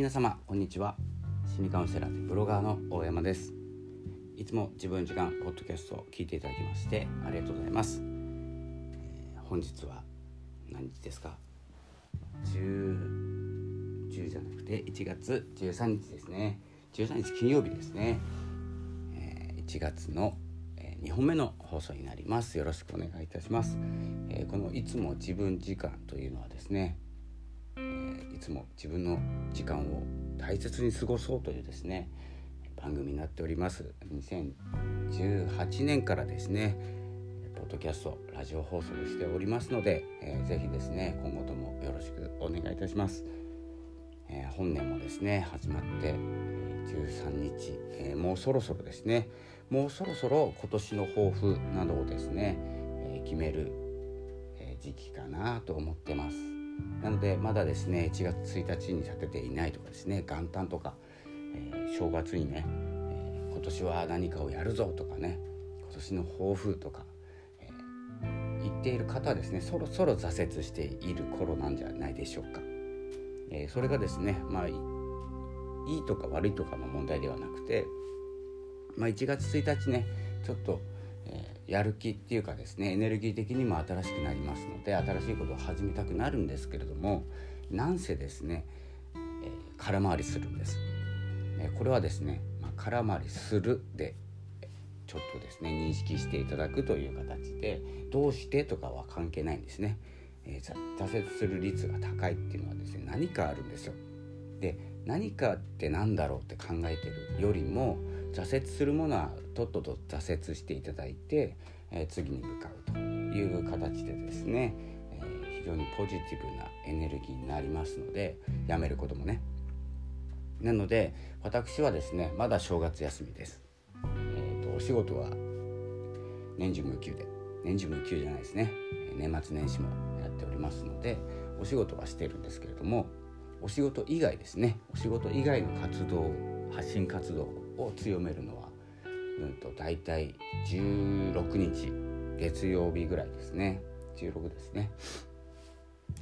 皆様こんにちは。心理カウンセラーでブロガーの大山です。いつも自分時間ポッドキャストを聞いていただきましてありがとうございます、えー、本日は何日ですか？10 10じゃなくて1月13日ですね。13日金曜日ですね、えー、1月の2本目の放送になります。よろしくお願いいたします、えー、このいつも自分時間というのはですね、えー、いつも自分の時間を大切に過ごそうというですね番組になっております。2018年からですねポッドキャストラジオ放送しておりますので、えー、ぜひですね今後ともよろしくお願いいたします、えー、本年もですね始まって13日、えー、もうそろそろですねもうそろそろ今年の抱負などをですね、えー、決める、え、時期かなと思ってます。なのでまだですね1月1日に立てていないとかですね元旦とか、えー、正月にね、え今年は何かをやるぞとかね今年の抱負とか、え言っている方はですねそろそろ挫折している頃なんじゃないでしょうか、えそれがですねまあいいとか悪いとかの問題ではなくてまあ、1月1日ねちょっと、やる気っていうかですねエネルギー的にも新しくなりますので新しいことを始めたくなるんですけれどもなんせですね、えー、空回りするんです、えー、これはですね、まあ、空回りするでちょっとですね認識していただくという形でどうしてとかは関係ないんですね、えー、挫折する率が高いっていうのはですね何かあるんですよ。で何かって何だろうって考えてるよりも挫折するものはとっとと挫折していただいて、え、次に向かうという形でですね、え、非常にポジティブなエネルギーになりますのでやめることもね。なので私はですねまだ正月休みです、えーと、お仕事は年中無休で年中無休じゃないですね。年末年始もやっておりますのでお仕事はしてるんですけれどもお仕事以外ですねお仕事以外の活動発信活動を強めるのは、うんと、大体16日月曜日ぐらいですね。16ですね。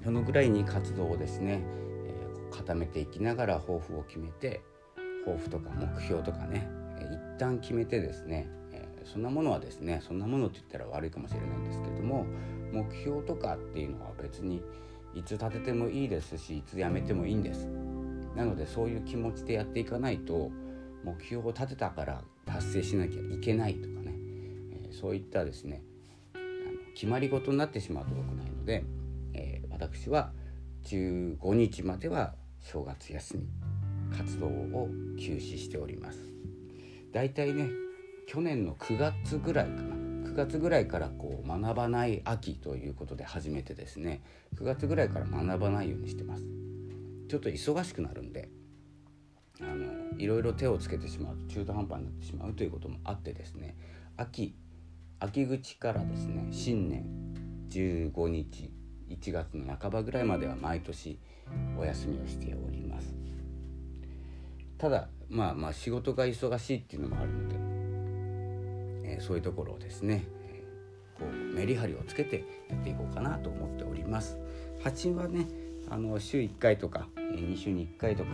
そのぐらいに活動をですね、えー、固めていきながら抱負を決めて抱負とか目標とかね、えー、一旦決めてですね、えー、そんなものはですねそんなものって言ったら悪いかもしれないんですけれども目標とかっていうのは別にいつ立ててもいいですしいつやめてもいいんです。なのでそういう気持ちでやっていかないと目標を立てたから達成しなきゃいけないとかね、えー、そういったですね決まり事になってしまうと良くないので、えー、私は15日までは正月休み活動を休止しております。だいたいね去年の9月ぐらいかな。9月ぐらいからこう学ばない秋ということで始めてですね9月ぐらいから学ばないようにしてます。ちょっと忙しくなるんであのいろいろ手をつけてしまうと中途半端になってしまうということもあってですね秋秋口からですね新年15日1月の半ばぐらいまでは毎年お休みをしております。ただまあまあ仕事が忙しいっていうのもあるので、えー、そういうところをですね、えー、こうメリハリをつけてやっていこうかなと思っております。あとはねあの週1回とか2週に1回とか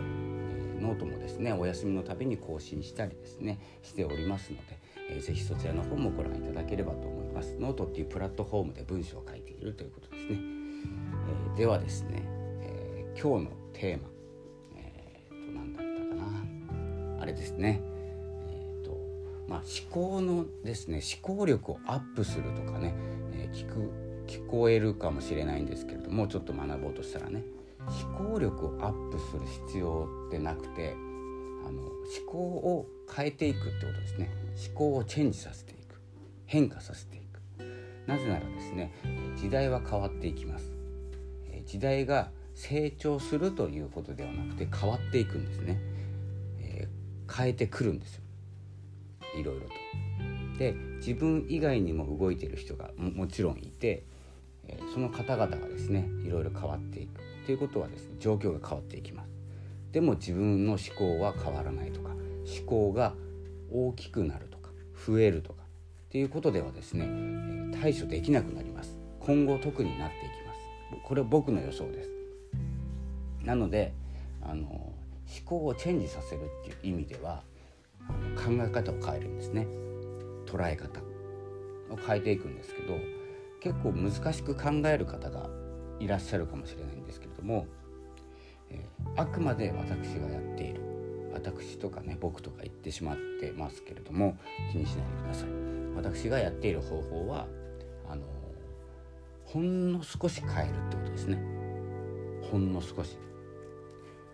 ノートもですねお休みのたびに更新したりですねしておりますので、えー、ぜひそちらの方もご覧いただければと思います。ノートっていうプラットフォームで文章を書いているということですね、えー、ではですね、えー、今日のテーマえー、と何だったかな。あれですね。えっ、とまあ思考のですね思考力をアップするとかね、え聞く聞こえるかもしれないんですけれどもちょっと学ぼうとしたらね思考力をアップする必要ってなくてあの思考を変えていくってことですね。思考をチェンジさせていく。変化させていく。なぜならですね時代は変わっていきます。時代が成長するということではなくて変わっていくんですね、えー、変えてくるんですよ。いろいろと。で自分以外にも動いてる人がもちろんいて、えー、その方々がですねいろいろ変わっていく。っていうことはですね状況が変わっていきます。でも自分の思考は変わらないとか思考が大きくなるとか増えるとかっていうことではですね対処できなくなります。今後特になっていきます。これは僕の予想です。なのであの思考をチェンジさせるっていう意味ではあの考え方を変えるんですね。捉え方を変えていくんですけど結構難しく考える方がいらっしゃるかもしれないんですけれども、えー、あくまで私がやっている私とかね僕とか言ってしまってますけれども気にしないでください。私がやっている方法はあのほんの少し変えるってことですね。ほんの少し。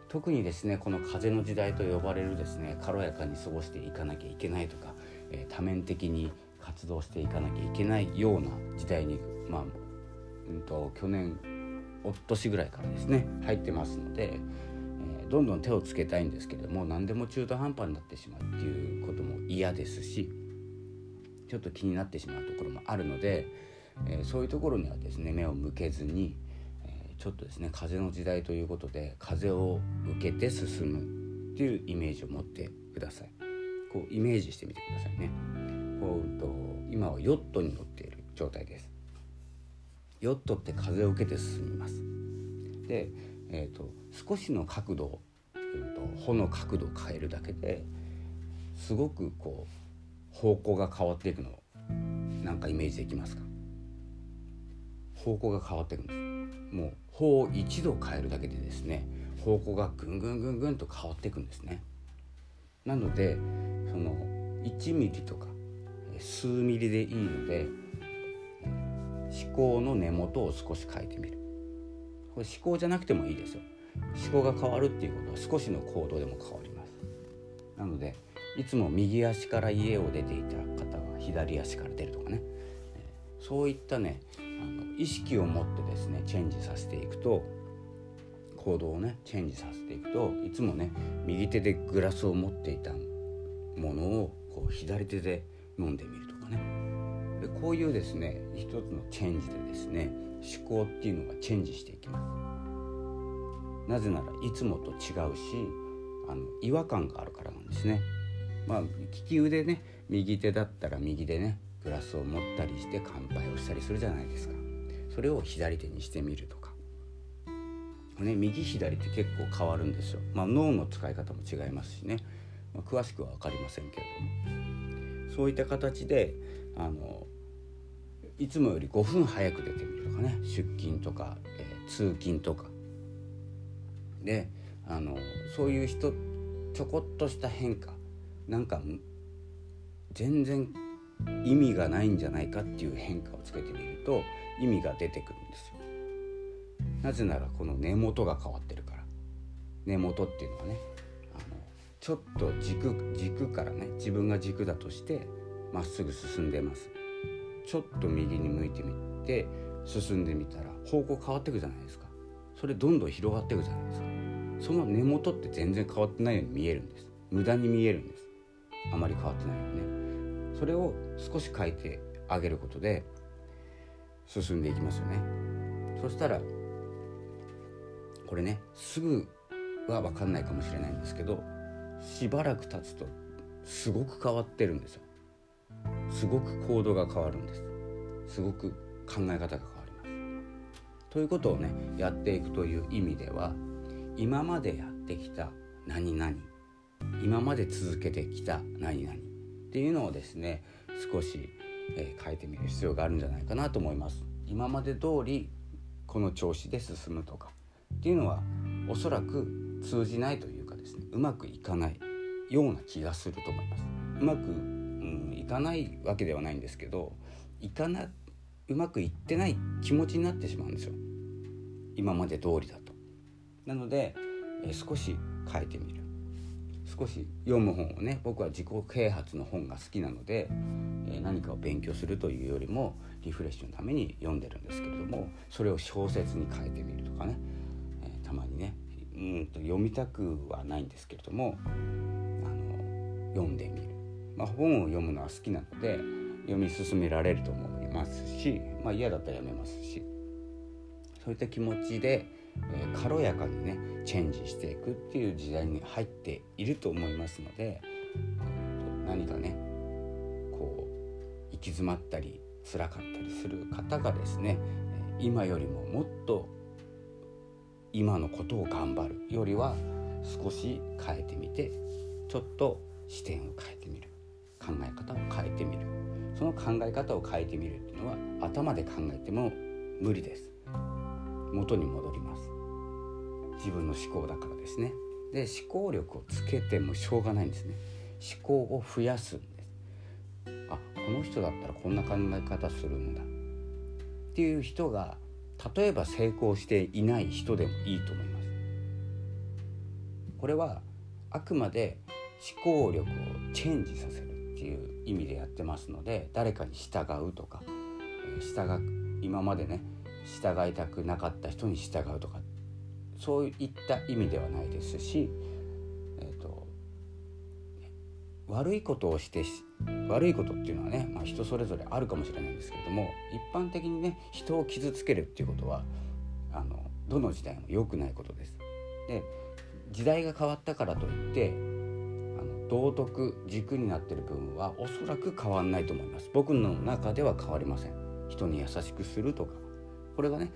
特にですねこの風の時代と呼ばれるですね軽やかに過ごしていかなきゃいけないとか、えー、多面的に活動していかなきゃいけないような時代にまあ、うんと、去年おとしぐらいからですね入ってますので、えー、どんどん手をつけたいんですけれども何でも中途半端になってしまうっていうことも嫌ですしちょっと気になってしまうところもあるので、えー、そういうところにはですね目を向けずに、えー、ちょっとですね風の時代ということで風を受けて進むっていうイメージを持ってください。こうイメージしてみてくださいね。こうと今はヨットに乗っている状態です。ヨットって風を受けて進みます。で、えーと、少しの角度、うんと、と帆の角度を変えるだけですごくこう方向が変わっていくのなんかイメージできますか？方向が変わっていくんです。もう方を一度変えるだけでですね方向がぐんぐんぐんぐんと変わっていくんですね。なのでその1ミリとか数ミリでいいので思考の根元を少し変えてみる。これ思考じゃなくてもいいですよ。思考が変わるっていうことは少しの行動でも変わります。なのでいつも右足から家を出ていた方は左足から出るとかね。そういったねあの意識を持ってですねチェンジさせていくと行動をねチェンジさせていくといつもね右手でグラスを持っていたものをこう左手で飲んでみると。こういうですね一つのチェンジでですね思考っていうのがチェンジしていきます。なぜならいつもと違うしあの違和感があるからなんですね。まあ利き腕ね右手だったら右でねグラスを持ったりして乾杯をしたりするじゃないですか。それを左手にしてみるとか。ね右左って結構変わるんですよ。まあ脳の使い方も違いますしね、まあ、詳しくは分かりませんけれども。そういった形であのいつもより5分早く出てみるとかね出勤とか、えー、通勤とか。であのそういう人ちょこっとした変化なんか全然意味がないんじゃないかっていう変化をつけてみると意味が出てくるんですよ。なぜならこの根元が変わってるから。根元っていうのはねあのちょっと軸軸からね自分が軸だとしてまっすぐ進んでます。ちょっと右に向いてみて進んでみたら方向変わっていくじゃないですか。それどんどん広がっていくじゃないですか。その根元って全然変わってないように見えるんです。無駄に見えるんです。あまり変わってないよね。それを少し変えてあげることで進んでいきますよね。そしたらこれねすぐは分かんないかもしれないんですけどしばらく経つとすごく変わってるんですよ。すごく行動が変わるんです。すごく考え方が変わります。ということをねやっていくという意味では今までやってきた何々今まで続けてきた何々っていうのをですね少し、えー、変えてみる必要があるんじゃないかなと思います。今まで通りこの調子で進むとかっていうのはおそらく通じないというかですねうまくいかないような気がすると思います。うまく、うん、いかないわけではないんですけどいかなうまくいってない気持ちになってしまうんですよ。今まで通りだと。なので、え少し変えてみる。少し読む本をね僕は自己啓発の本が好きなので、え何かを勉強するというよりもリフレッシュのために読んでるんですけれどもそれを小説に変えてみるとかね、えたまにねうんと読みたくはないんですけれどもあの読んでみる、まあ、本を読むのは好きなので読み進められると思いますし、まあ、嫌だったらやめますし。そういった気持ちで、えー、軽やかにねチェンジしていくっていう時代に入っていると思いますので何かねこう行き詰まったり辛かったりする方がですね今よりももっと今のことを頑張るよりは少し変えてみてちょっと視点を変えてみる。考え方を変えてみる。その考え方を変えてみるっていうのは頭で考えても無理です。元に戻ります。自分の思考だからですね。で思考力をつけてもしょうがないんですね。思考を増やすんです。あこの人だったらこんな考え方するんだ。っていう人が例えば成功していない人でもいいと思います。これはあくまで思考力をチェンジさせる。っていう意味でやってますので誰かに従うとか、え、従今までね従いたくなかった人に従うとかそういった意味ではないですし、えーと、悪いことをして悪いことっていうのはね、まあ、人それぞれあるかもしれないんですけれども一般的にね人を傷つけるっていうことはあのどの時代も良くないことです。で時代が変わったからといって道徳軸になってる部分はおそらく変わんないと思います。僕の中では変わりません。人に優しくするとか。これがね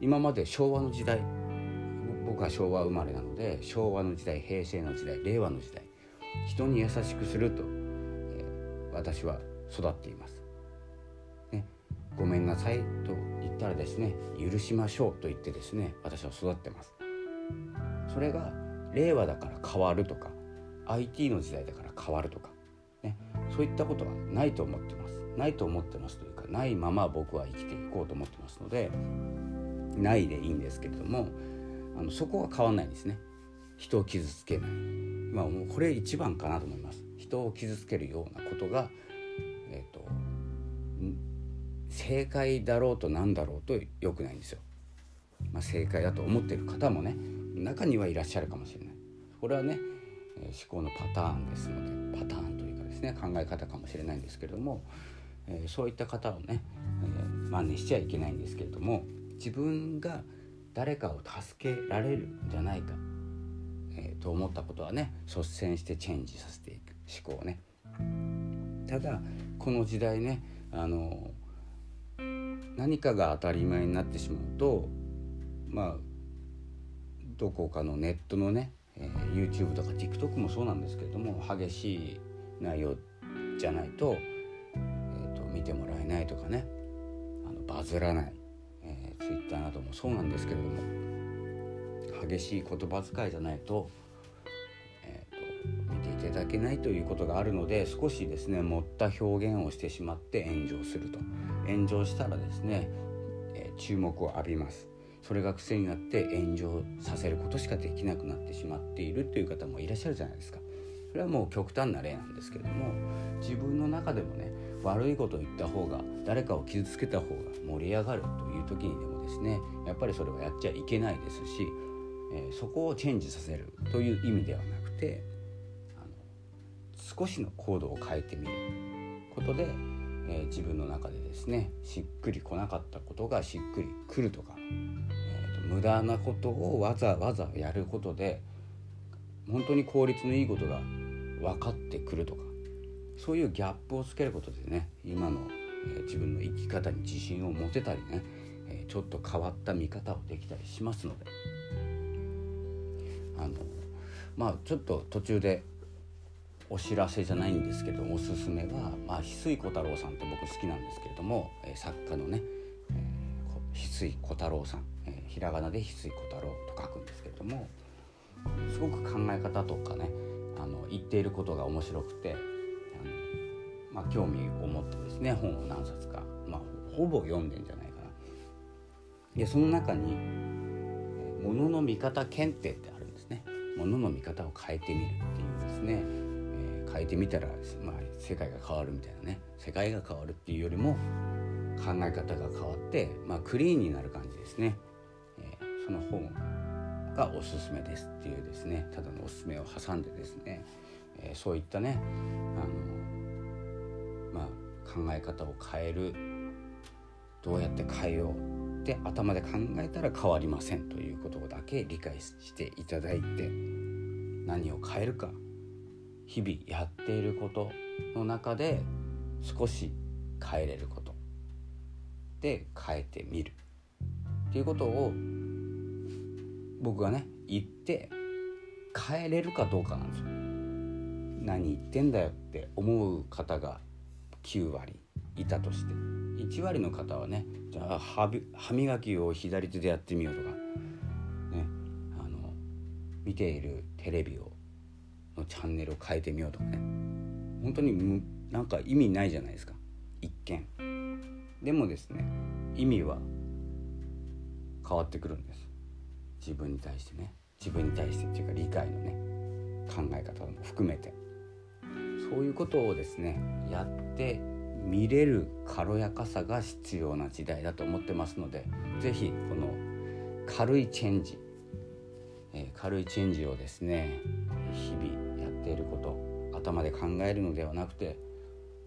今まで昭和の時代僕は昭和生まれなので昭和の時代平成の時代令和の時代人に優しくすると、えー、私は育っています、ね、ごめんなさいと言ったらですね許しましょうと言ってですね私は育ってます。それが令和だから変わるとか IT の時代だから変わるとか、ね、そういったことはないと思ってます。ないと思ってますというかないまま僕は生きていこうと思ってますのでないでいいんですけれどもあのそこは変わんないんですね。人を傷つけない。まあもうこれ一番かなと思います。人を傷つけるようなことがえ、ー、と正解だろうとなんだろうと良くないんですよ、まあ、正解だと思ってる方もね中にはいらっしゃるかもしれない。これはね、思考のパターンですのでパターンというかですね考え方かもしれないんですけれども、え、そういった方をね、えー、真似しちゃいけないんですけれども自分が誰かを助けられるんじゃないか、え、と思ったことはね率先してチェンジさせていく思考をね。ただこの時代ねあの何かが当たり前になってしまうとまあどこかのネットのね、えー、YouTube とか TikTok もそうなんですけれども激しい内容じゃないと,、えーと、見てもらえないとかね。あのバズらない、えー、Twitter などもそうなんですけれども激しい言葉遣いじゃないと,、えーと、見ていただけないということがあるので少しですね持った表現をしてしまって炎上すると。炎上したらですね、えー、注目を浴びます。それが癖になって炎上させることしかできなくなってしまっているという方もいらっしゃるじゃないですか。それはもう極端な例なんですけれども自分の中でもね悪いことを言った方が誰かを傷つけた方が盛り上がるという時にでもですねやっぱりそれはやっちゃいけないですし、えー、そこをチェンジさせるという意味ではなくてあの少しの行動を変えてみることで、えー、自分の中でですねしっくりこなかったことがしっくりくるとか無駄なことをわざわざやることで本当に効率のいいことが分かってくるとかそういうギャップをつけることでね今の、え、自分の生き方に自信を持てたりね、え、ちょっと変わった見方をできたりしますので。あのまあちょっと途中でお知らせじゃないんですけどおすすめは、まあ、翡翠小太郎さんって僕好きなんですけれども、え、作家のね、えー、翡翠小太郎さん。ひらがなで翡翠小太郎と書くんですけれどもすごく考え方とかねあの言っていることが面白くてあの、まあ、興味を持ってですね本を何冊か、まあ、ほぼ読んでんじゃないかな。でその中に「ものの見方検定」ってあるんですね。ものの見方を変えてみるっていうですね、え、変えてみたら、まあ、世界が変わるみたいなね世界が変わるっていうよりも考え方が変わって、まあ、クリーンになる感じですね。その本がおすすめですっていうですねただのおすすめを挟んでですね、えー、そういったねあの、まあ、考え方を変えるどうやって変えようって頭で考えたら変わりませんということだけ理解していただいて何を変えるか日々やっていることの中で少し変えれることで変えてみるっていうことを僕がね行って変えれるかどうかなんですよ。何言ってんだよって思う方が9割いたとして。1割の方はねじゃあ歯磨きを左手でやってみようとか、ね、あの見ているテレビをのチャンネルを変えてみようとかね。本当になんか意味ないじゃないですか。一見。でもですね意味は変わってくるんです。自分に対してね自分に対してっていうか理解のね考え方も含めてそういうことをですねやって見れる軽やかさが必要な時代だと思ってますので是非この軽いチェンジ、えー、軽いチェンジをですね日々やっていること頭で考えるのではなくて、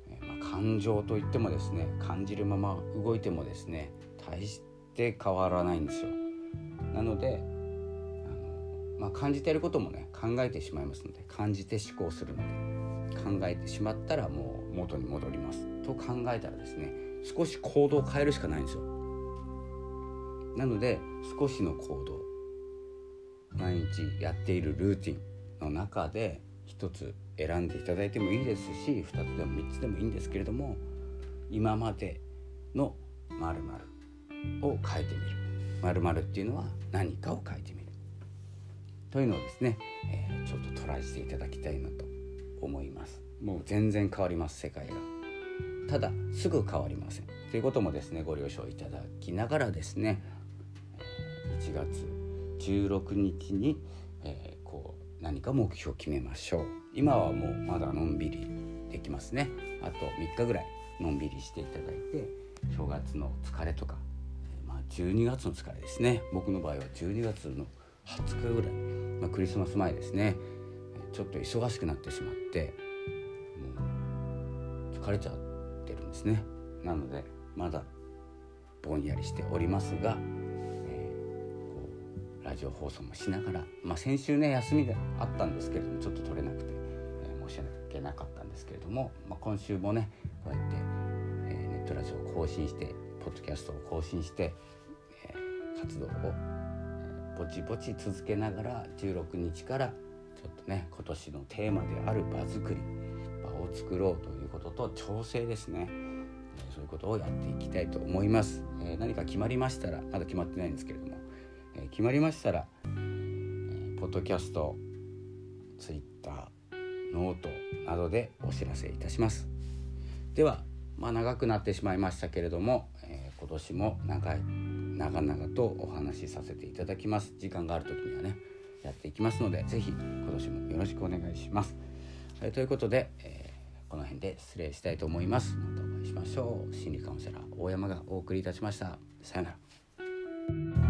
えー、まあ、感情といってもですね感じるまま動いてもですね大して変わらないんですよ。なのであの、まあ、感じてることもね考えてしまいますので感じて思考するので考えてしまったらもう元に戻りますと考えたらですね少し行動を変えるしかないんですよ。なので少しの行動毎日やっているルーティンの中で一つ選んでいただいてもいいですし2つでも3つでもいいんですけれども今までの〇〇を変えてみる〇〇っていうのは何かを変えてみる。というのをですね、えー、ちょっとトライしていただきたいなと思います。もう全然変わります世界が。ただすぐ変わりません。ということもですねご了承いただきながらですね1月16日に、えー、こう何か目標を決めましょう。今はもうまだのんびりできますね。あと3日ぐらいのんびりしていただいて正月の疲れとか、12月の疲れですね。僕の場合は12月の20日ぐらい、まあ、クリスマス前ですね。ちょっと忙しくなってしまってもう疲れちゃってるんですね。なのでまだぼんやりしておりますが、えー、こうラジオ放送もしながら、まあ、先週ね休みがあったんですけれどもちょっと取れなくて、えー、申し訳なかったんですけれども、まあ、今週もねこうやって、えー、ネットラジオを更新してポッドキャストを更新して、活動を、えー、ぼちぼち続けながら16日からちょっとね今年のテーマである場作り場を作ろうということと調整ですね、えそういうことをやっていきたいと思います、え何か決まりましたらまだ決まってないんですけれども、え決まりましたら、えポッドキャストツイッターノートなどでお知らせいたします。ではまあ長くなってしまいましたけれども、え今年も長い長々とお話しさせていただきます時間がある時にはねやっていきますので是非今年もよろしくお願いします。はい、ということで、えー、この辺で失礼したいと思います。またお会いしましょう。心理カウンセラー大山がお送りいたしました。さようなら。